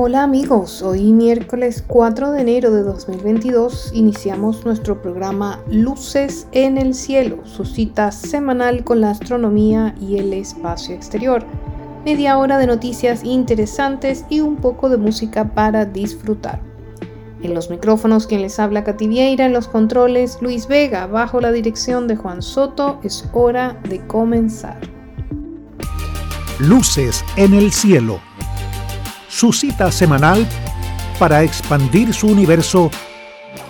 Hola amigos, hoy miércoles 4 de enero de 2022 iniciamos nuestro programa Luces en el Cielo, su cita semanal con la astronomía y el espacio exterior. Media hora de noticias interesantes y un poco de música para disfrutar. En los micrófonos quien les habla Vieira, en los controles Luis Vega, bajo la dirección de Juan Soto, es hora de comenzar. Luces en el Cielo su cita semanal para expandir su universo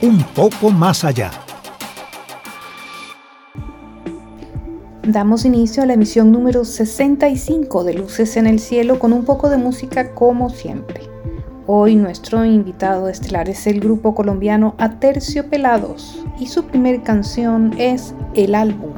un poco más allá. Damos inicio a la emisión número 65 de Luces en el Cielo con un poco de música como siempre. Hoy nuestro invitado estelar es el grupo colombiano Aterciopelados y su primer canción es El álbum.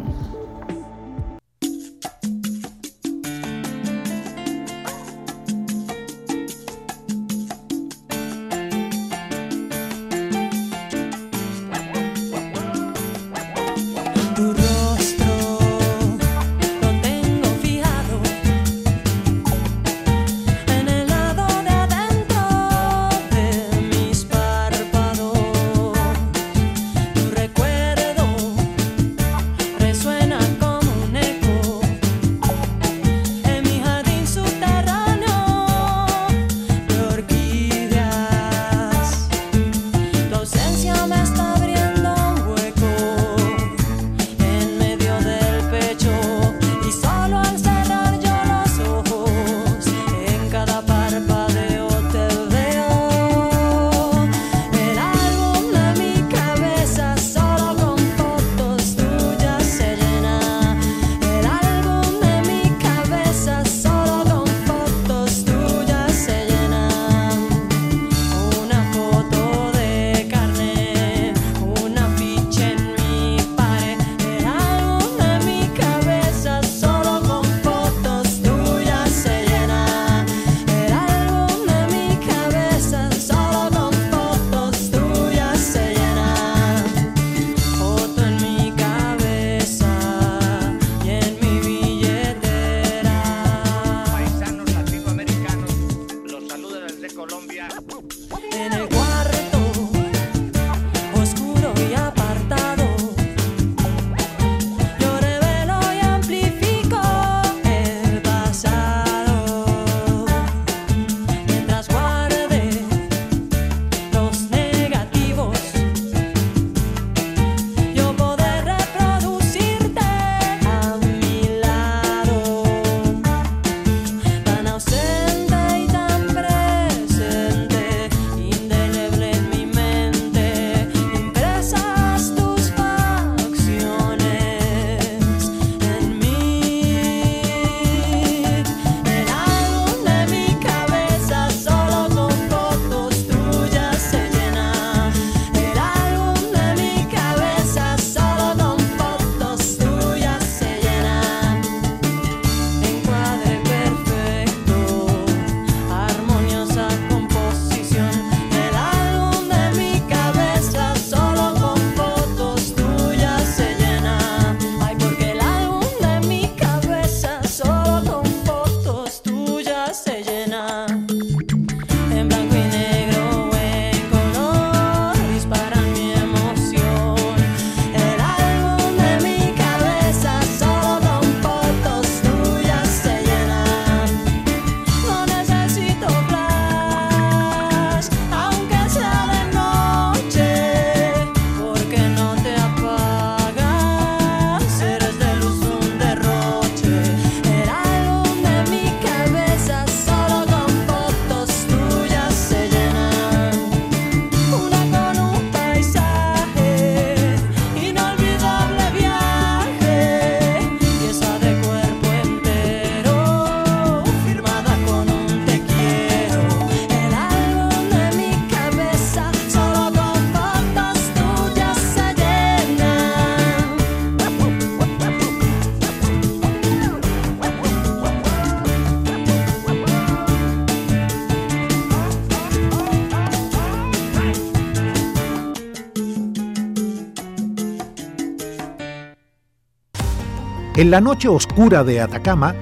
En la noche oscura de Atacama,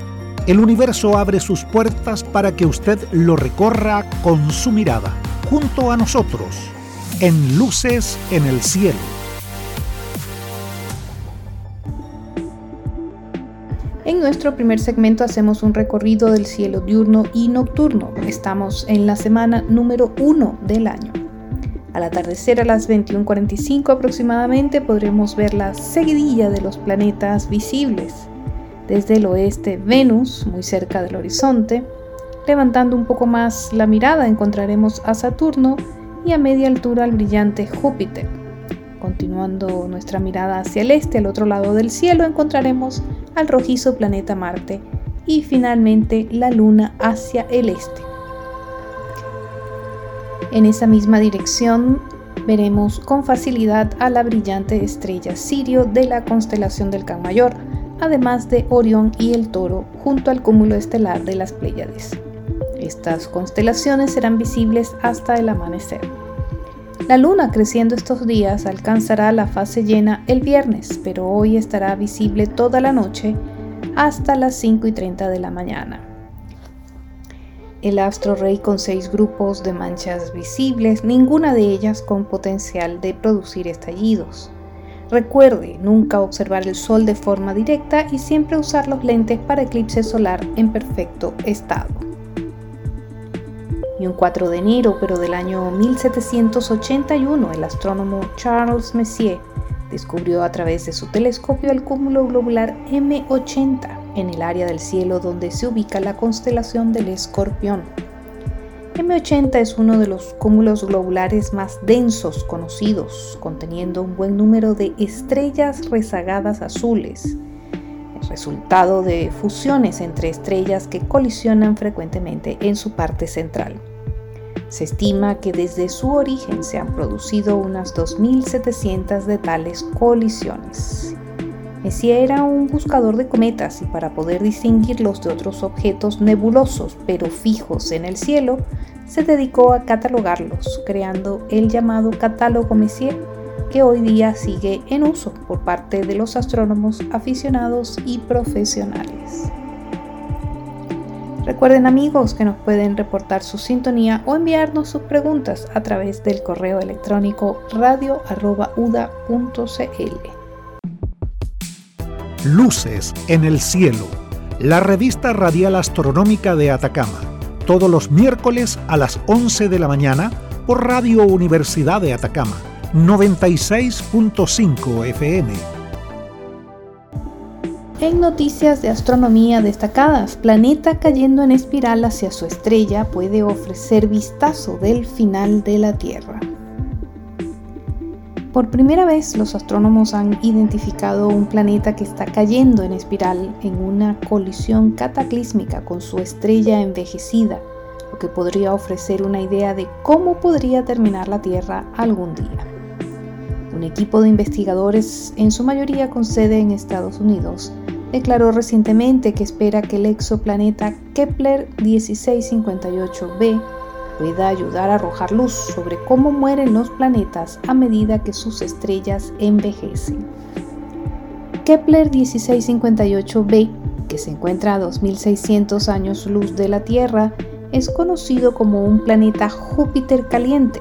el universo abre sus puertas para que usted lo recorra con su mirada, junto a nosotros, en Luces en el Cielo. En nuestro primer segmento hacemos un recorrido del cielo diurno y nocturno. Estamos en la semana número 1 del año. Al atardecer a las 21:45 aproximadamente podremos ver la seguidilla de los planetas visibles. Desde el oeste Venus, muy cerca del horizonte. Levantando un poco más la mirada encontraremos a Saturno y a media altura al brillante Júpiter. Continuando nuestra mirada hacia el este, al otro lado del cielo, encontraremos al rojizo planeta Marte y finalmente la Luna hacia el este. En esa misma dirección veremos con facilidad a la brillante estrella Sirio de la constelación del Can Mayor, además de Orión y el Toro junto al cúmulo estelar de las Pléyades. Estas constelaciones serán visibles hasta el amanecer. La luna creciendo estos días alcanzará la fase llena el viernes, pero hoy estará visible toda la noche hasta las 5 y 30 de la mañana. El astro rey con seis grupos de manchas visibles, ninguna de ellas con potencial de producir estallidos. Recuerde nunca observar el sol de forma directa y siempre usar los lentes para eclipse solar en perfecto estado y un 4 de enero, pero del año 1781, el astrónomo Charles Messier descubrió a través de su telescopio el cúmulo globular M80 en el área del cielo donde se ubica la constelación del Escorpión. M80 es uno de los cúmulos globulares más densos conocidos, conteniendo un buen número de estrellas rezagadas azules, el resultado de fusiones entre estrellas que colisionan frecuentemente en su parte central. Se estima que desde su origen se han producido unas 2.700 de tales colisiones. Messier era un buscador de cometas y para poder distinguirlos de otros objetos nebulosos pero fijos en el cielo, se dedicó a catalogarlos, creando el llamado catálogo Messier, que hoy día sigue en uso por parte de los astrónomos aficionados y profesionales. Recuerden amigos que nos pueden reportar su sintonía o enviarnos sus preguntas a través del correo electrónico radio.uda.cl. Luces en el cielo, la revista radial astronómica de Atacama, todos los miércoles a las 11 de la mañana por Radio Universidad de Atacama, 96.5 FM en noticias de astronomía destacadas, planeta cayendo en espiral hacia su estrella puede ofrecer vistazo del final de la Tierra. Por primera vez los astrónomos han identificado un planeta que está cayendo en espiral en una colisión cataclísmica con su estrella envejecida, lo que podría ofrecer una idea de cómo podría terminar la Tierra algún día. Un equipo de investigadores, en su mayoría con sede en Estados Unidos, declaró recientemente que espera que el exoplaneta Kepler 1658b pueda ayudar a arrojar luz sobre cómo mueren los planetas a medida que sus estrellas envejecen. Kepler 1658b, que se encuentra a 2600 años luz de la Tierra, es conocido como un planeta Júpiter caliente.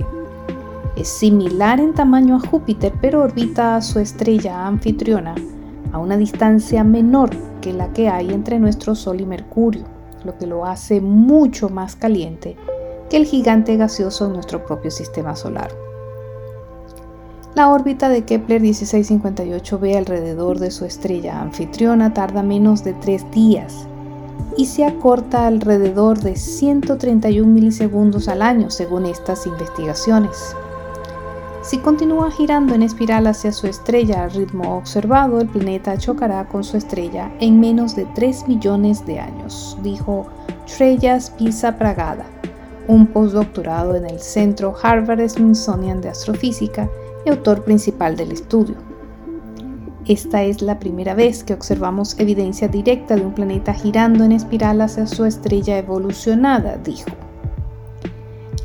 Es similar en tamaño a Júpiter, pero orbita a su estrella anfitriona a una distancia menor que la que hay entre nuestro Sol y Mercurio, lo que lo hace mucho más caliente que el gigante gaseoso en nuestro propio sistema solar. La órbita de Kepler 1658b alrededor de su estrella anfitriona tarda menos de tres días y se acorta alrededor de 131 milisegundos al año según estas investigaciones. Si continúa girando en espiral hacia su estrella al ritmo observado, el planeta chocará con su estrella en menos de 3 millones de años, dijo Treyas Pisa Pragada, un postdoctorado en el Centro Harvard Smithsonian de Astrofísica y autor principal del estudio. Esta es la primera vez que observamos evidencia directa de un planeta girando en espiral hacia su estrella evolucionada, dijo.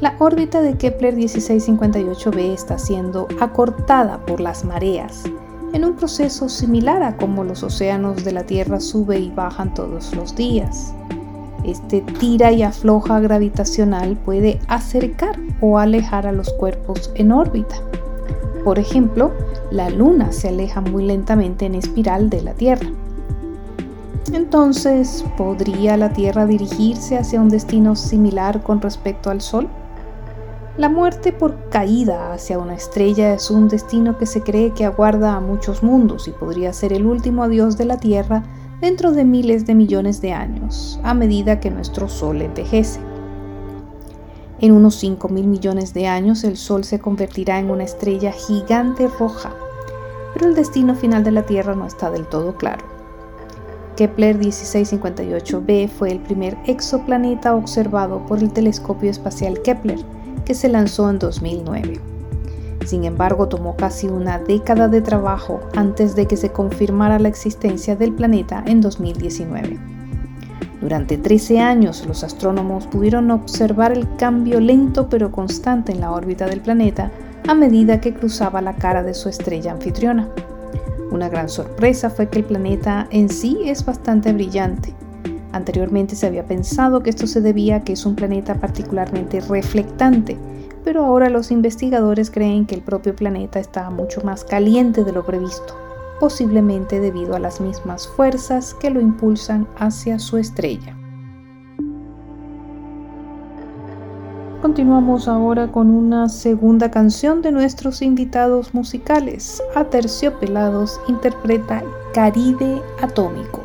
La órbita de Kepler 1658b está siendo acortada por las mareas en un proceso similar a como los océanos de la Tierra suben y bajan todos los días. Este tira y afloja gravitacional puede acercar o alejar a los cuerpos en órbita. Por ejemplo, la Luna se aleja muy lentamente en espiral de la Tierra. Entonces, ¿podría la Tierra dirigirse hacia un destino similar con respecto al Sol? La muerte por caída hacia una estrella es un destino que se cree que aguarda a muchos mundos y podría ser el último adiós de la Tierra dentro de miles de millones de años, a medida que nuestro Sol envejece. En unos 5 mil millones de años el Sol se convertirá en una estrella gigante roja, pero el destino final de la Tierra no está del todo claro. Kepler 1658b fue el primer exoplaneta observado por el telescopio espacial Kepler, que se lanzó en 2009. Sin embargo, tomó casi una década de trabajo antes de que se confirmara la existencia del planeta en 2019. Durante 13 años, los astrónomos pudieron observar el cambio lento pero constante en la órbita del planeta a medida que cruzaba la cara de su estrella anfitriona. Una gran sorpresa fue que el planeta en sí es bastante brillante, Anteriormente se había pensado que esto se debía a que es un planeta particularmente reflectante, pero ahora los investigadores creen que el propio planeta está mucho más caliente de lo previsto, posiblemente debido a las mismas fuerzas que lo impulsan hacia su estrella. Continuamos ahora con una segunda canción de nuestros invitados musicales. Aterciopelados interpreta Caribe Atómico.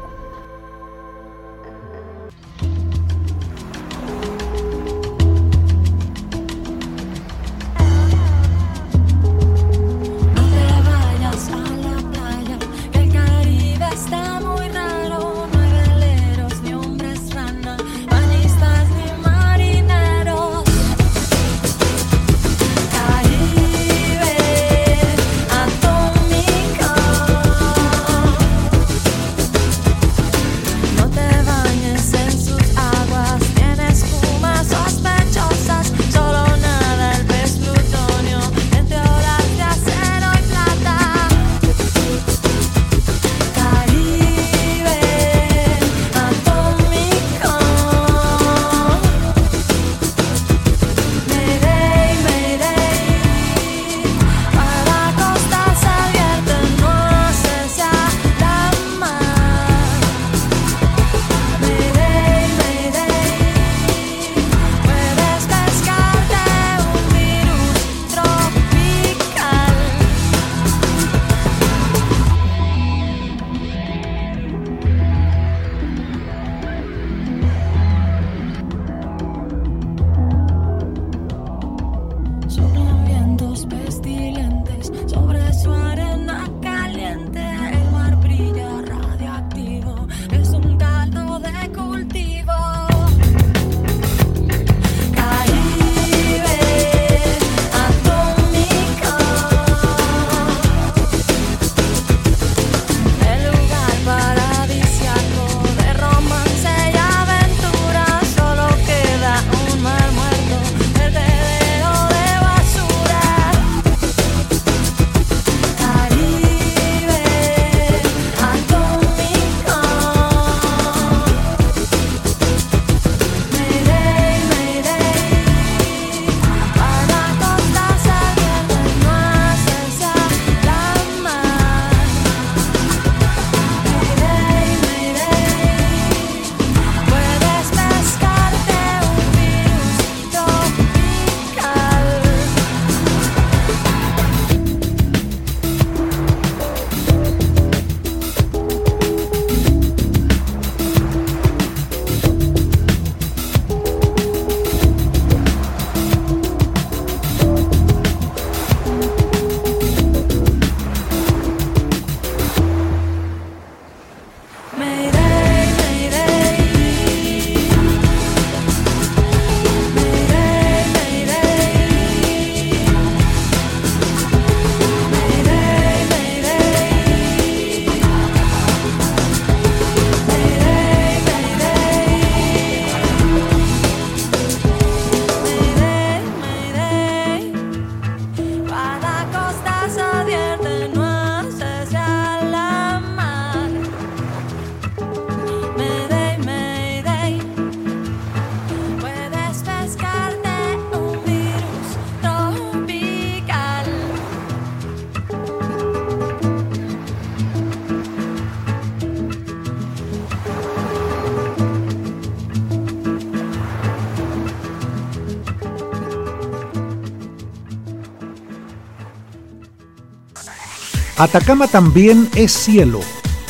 Atacama también es cielo,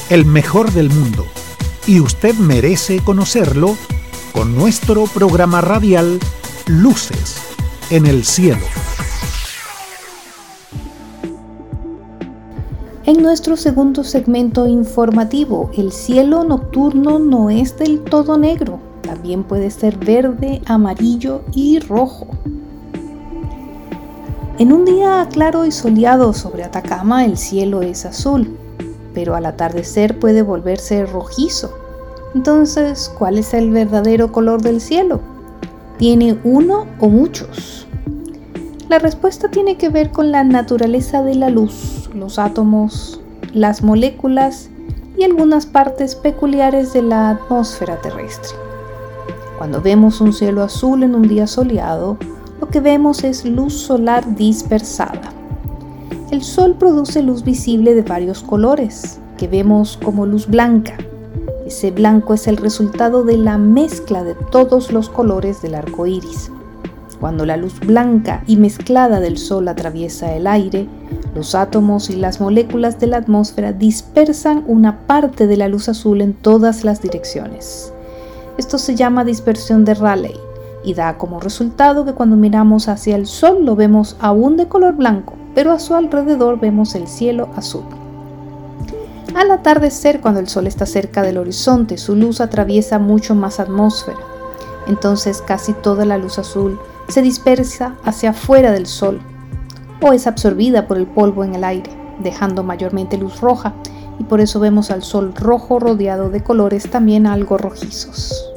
el mejor del mundo, y usted merece conocerlo con nuestro programa radial Luces en el Cielo. En nuestro segundo segmento informativo, el cielo nocturno no es del todo negro, también puede ser verde, amarillo y rojo. En un día claro y soleado sobre Atacama el cielo es azul, pero al atardecer puede volverse rojizo. Entonces, ¿cuál es el verdadero color del cielo? ¿Tiene uno o muchos? La respuesta tiene que ver con la naturaleza de la luz, los átomos, las moléculas y algunas partes peculiares de la atmósfera terrestre. Cuando vemos un cielo azul en un día soleado, lo que vemos es luz solar dispersada. El Sol produce luz visible de varios colores, que vemos como luz blanca. Ese blanco es el resultado de la mezcla de todos los colores del arco iris. Cuando la luz blanca y mezclada del Sol atraviesa el aire, los átomos y las moléculas de la atmósfera dispersan una parte de la luz azul en todas las direcciones. Esto se llama dispersión de Rayleigh y da como resultado que cuando miramos hacia el sol lo vemos aún de color blanco, pero a su alrededor vemos el cielo azul. Al atardecer, cuando el sol está cerca del horizonte, su luz atraviesa mucho más atmósfera. Entonces casi toda la luz azul se dispersa hacia afuera del sol o es absorbida por el polvo en el aire, dejando mayormente luz roja y por eso vemos al sol rojo rodeado de colores también algo rojizos.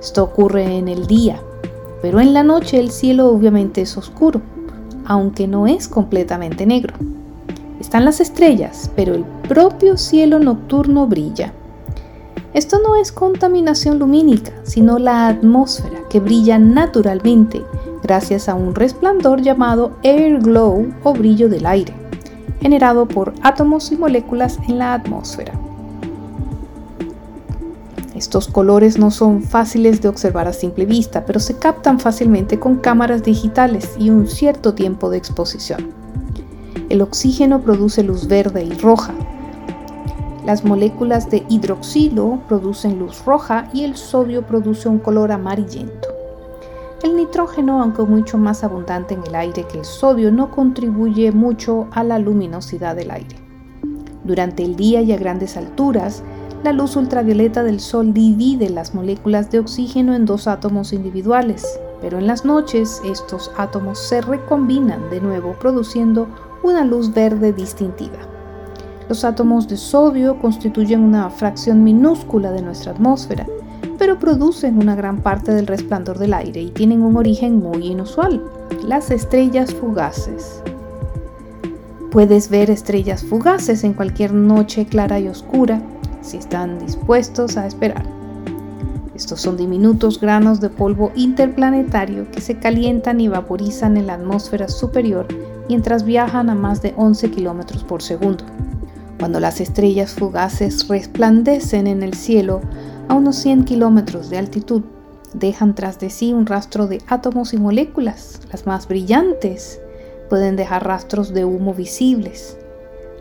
Esto ocurre en el día, pero en la noche el cielo obviamente es oscuro, aunque no es completamente negro. Están las estrellas, pero el propio cielo nocturno brilla. Esto no es contaminación lumínica, sino la atmósfera que brilla naturalmente gracias a un resplandor llamado air glow o brillo del aire, generado por átomos y moléculas en la atmósfera. Estos colores no son fáciles de observar a simple vista, pero se captan fácilmente con cámaras digitales y un cierto tiempo de exposición. El oxígeno produce luz verde y roja. Las moléculas de hidroxilo producen luz roja y el sodio produce un color amarillento. El nitrógeno, aunque mucho más abundante en el aire que el sodio, no contribuye mucho a la luminosidad del aire. Durante el día y a grandes alturas, la luz ultravioleta del Sol divide las moléculas de oxígeno en dos átomos individuales, pero en las noches estos átomos se recombinan de nuevo produciendo una luz verde distintiva. Los átomos de sodio constituyen una fracción minúscula de nuestra atmósfera, pero producen una gran parte del resplandor del aire y tienen un origen muy inusual, las estrellas fugaces. Puedes ver estrellas fugaces en cualquier noche clara y oscura, si están dispuestos a esperar. Estos son diminutos granos de polvo interplanetario que se calientan y vaporizan en la atmósfera superior mientras viajan a más de 11 km por segundo. Cuando las estrellas fugaces resplandecen en el cielo a unos 100 kilómetros de altitud, dejan tras de sí un rastro de átomos y moléculas. Las más brillantes pueden dejar rastros de humo visibles.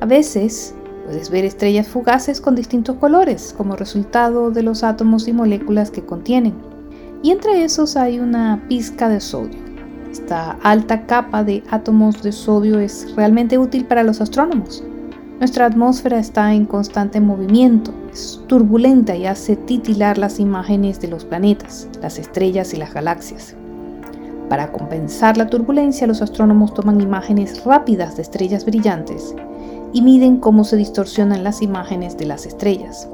A veces, Puedes ver estrellas fugaces con distintos colores como resultado de los átomos y moléculas que contienen. Y entre esos hay una pizca de sodio. Esta alta capa de átomos de sodio es realmente útil para los astrónomos. Nuestra atmósfera está en constante movimiento, es turbulenta y hace titilar las imágenes de los planetas, las estrellas y las galaxias. Para compensar la turbulencia, los astrónomos toman imágenes rápidas de estrellas brillantes y miden cómo se distorsionan las imágenes de las estrellas.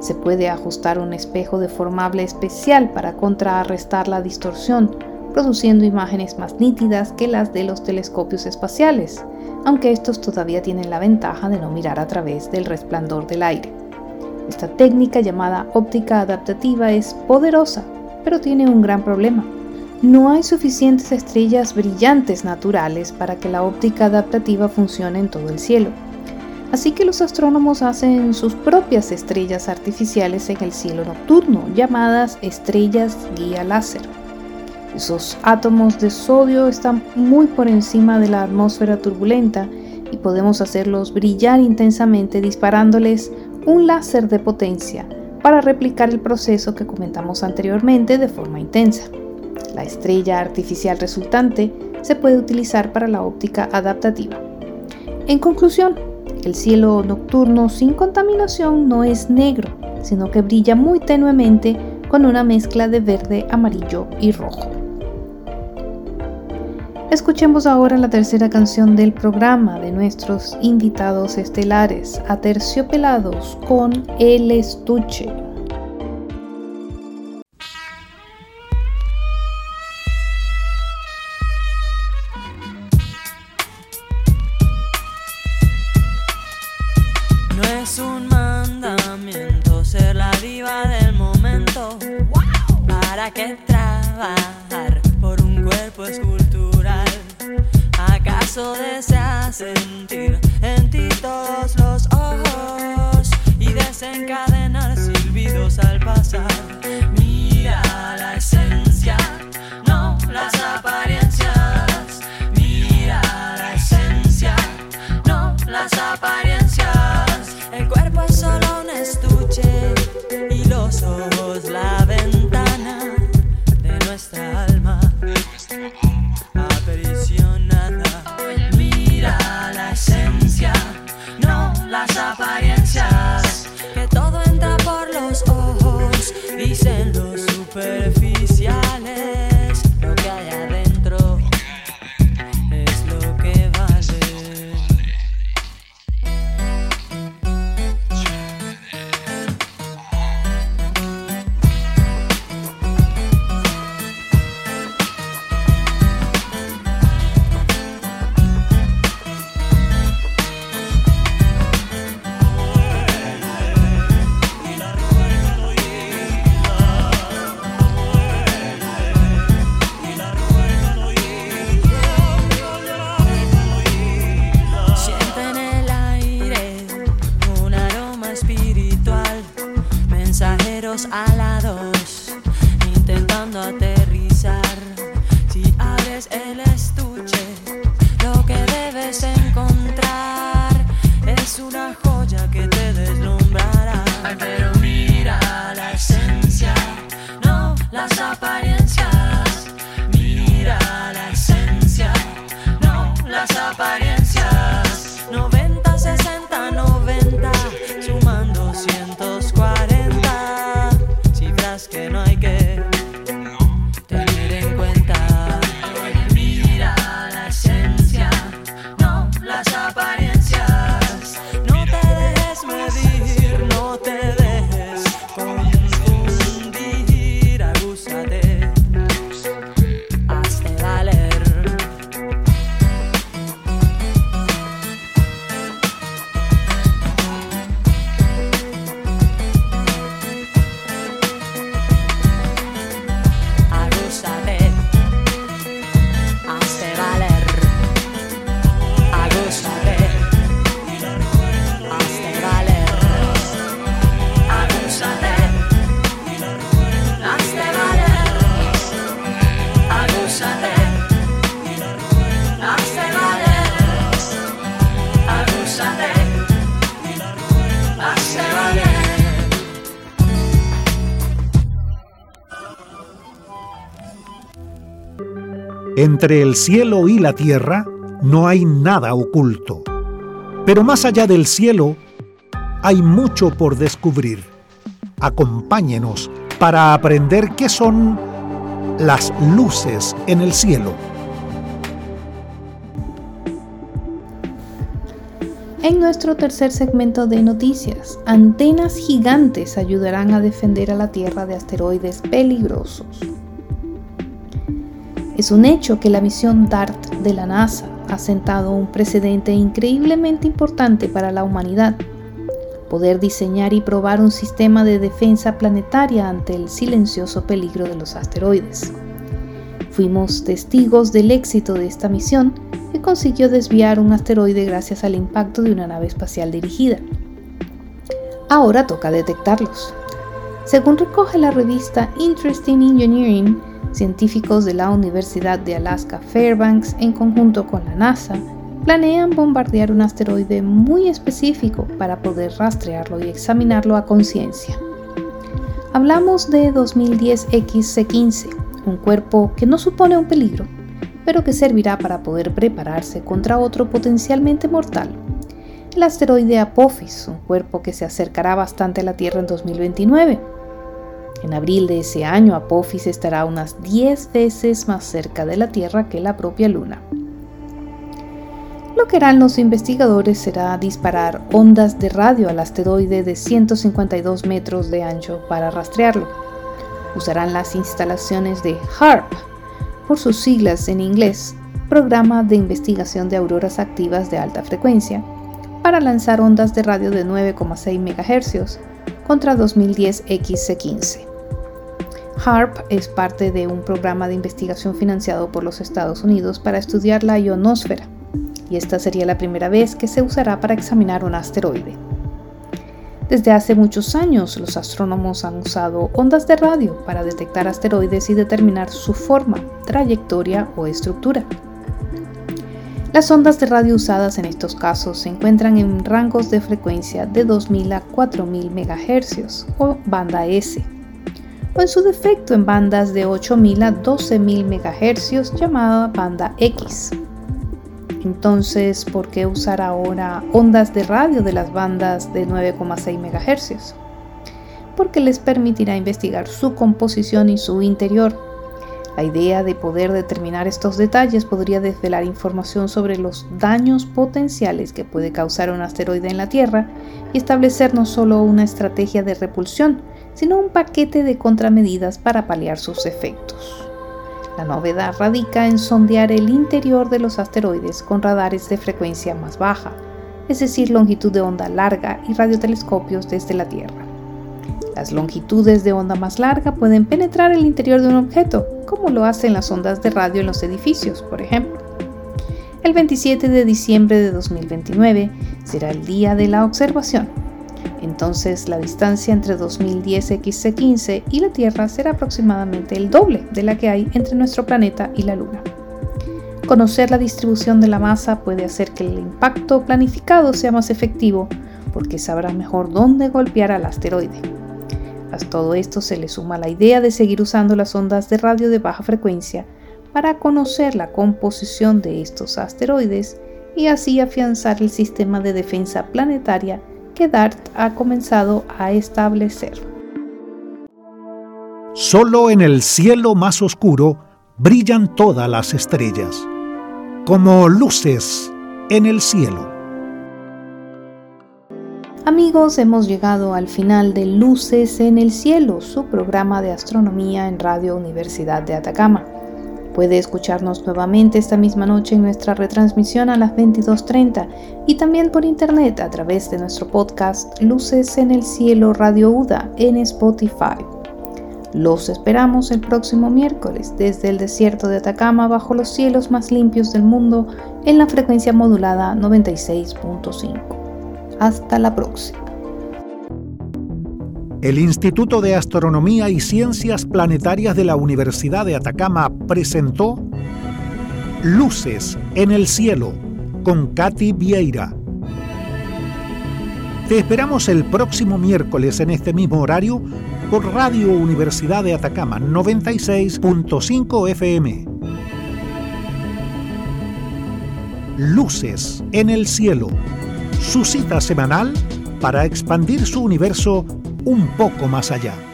Se puede ajustar un espejo deformable especial para contrarrestar la distorsión, produciendo imágenes más nítidas que las de los telescopios espaciales, aunque estos todavía tienen la ventaja de no mirar a través del resplandor del aire. Esta técnica llamada óptica adaptativa es poderosa, pero tiene un gran problema no hay suficientes estrellas brillantes naturales para que la óptica adaptativa funcione en todo el cielo. Así que los astrónomos hacen sus propias estrellas artificiales en el cielo nocturno, llamadas estrellas guía láser. Esos átomos de sodio están muy por encima de la atmósfera turbulenta y podemos hacerlos brillar intensamente disparándoles un láser de potencia para replicar el proceso que comentamos anteriormente de forma intensa. La estrella artificial resultante se puede utilizar para la óptica adaptativa. En conclusión, el cielo nocturno sin contaminación no es negro, sino que brilla muy tenuemente con una mezcla de verde, amarillo y rojo. Escuchemos ahora la tercera canción del programa de nuestros invitados estelares, Aterciopelados con El Estuche. que trabajar por un cuerpo escultural. ¿Acaso deseas sentir en ti todos los ojos y desencadenar silbidos al pasar? Mira la esencia. superficial. Entre el cielo y la tierra no hay nada oculto. Pero más allá del cielo hay mucho por descubrir. Acompáñenos para aprender qué son las luces en el cielo. En nuestro tercer segmento de noticias, antenas gigantes ayudarán a defender a la Tierra de asteroides peligrosos. Es un hecho que la misión DART de la NASA ha sentado un precedente increíblemente importante para la humanidad. Poder diseñar y probar un sistema de defensa planetaria ante el silencioso peligro de los asteroides. Fuimos testigos del éxito de esta misión que consiguió desviar un asteroide gracias al impacto de una nave espacial dirigida. Ahora toca detectarlos. Según recoge la revista Interesting Engineering, científicos de la Universidad de Alaska Fairbanks en conjunto con la NASA planean bombardear un asteroide muy específico para poder rastrearlo y examinarlo a conciencia. Hablamos de 2010 XC15, un cuerpo que no supone un peligro, pero que servirá para poder prepararse contra otro potencialmente mortal. El asteroide Apophis, un cuerpo que se acercará bastante a la Tierra en 2029. En abril de ese año, Apophis estará unas 10 veces más cerca de la Tierra que la propia Luna. Lo que harán los investigadores será disparar ondas de radio al asteroide de 152 metros de ancho para rastrearlo. Usarán las instalaciones de HARP, por sus siglas en inglés, Programa de Investigación de Auroras Activas de Alta Frecuencia, para lanzar ondas de radio de 9,6 MHz contra 2010 XC15. HARP es parte de un programa de investigación financiado por los Estados Unidos para estudiar la ionosfera y esta sería la primera vez que se usará para examinar un asteroide. Desde hace muchos años los astrónomos han usado ondas de radio para detectar asteroides y determinar su forma, trayectoria o estructura. Las ondas de radio usadas en estos casos se encuentran en rangos de frecuencia de 2000 a 4000 MHz o banda S, o en su defecto en bandas de 8000 a 12000 MHz llamada banda X. Entonces, ¿por qué usar ahora ondas de radio de las bandas de 9,6 MHz? Porque les permitirá investigar su composición y su interior. La idea de poder determinar estos detalles podría desvelar información sobre los daños potenciales que puede causar un asteroide en la Tierra y establecer no solo una estrategia de repulsión, sino un paquete de contramedidas para paliar sus efectos. La novedad radica en sondear el interior de los asteroides con radares de frecuencia más baja, es decir, longitud de onda larga y radiotelescopios desde la Tierra. Las longitudes de onda más larga pueden penetrar el interior de un objeto, como lo hacen las ondas de radio en los edificios, por ejemplo. El 27 de diciembre de 2029 será el día de la observación entonces la distancia entre 2010 XC15 y la Tierra será aproximadamente el doble de la que hay entre nuestro planeta y la Luna. Conocer la distribución de la masa puede hacer que el impacto planificado sea más efectivo porque sabrá mejor dónde golpear al asteroide. A todo esto se le suma la idea de seguir usando las ondas de radio de baja frecuencia para conocer la composición de estos asteroides y así afianzar el sistema de defensa planetaria que DART ha comenzado a establecer. Solo en el cielo más oscuro brillan todas las estrellas, como luces en el cielo. Amigos, hemos llegado al final de Luces en el Cielo, su programa de astronomía en Radio Universidad de Atacama. Puede escucharnos nuevamente esta misma noche en nuestra retransmisión a las 22.30 y también por internet a través de nuestro podcast Luces en el Cielo Radio UDA en Spotify. Los esperamos el próximo miércoles desde el desierto de Atacama bajo los cielos más limpios del mundo en la frecuencia modulada 96.5. Hasta la próxima. El Instituto de Astronomía y Ciencias Planetarias de la Universidad de Atacama presentó Luces en el Cielo con Katy Vieira. Te esperamos el próximo miércoles en este mismo horario por Radio Universidad de Atacama 96.5 FM. Luces en el Cielo, su cita semanal para expandir su universo un poco más allá.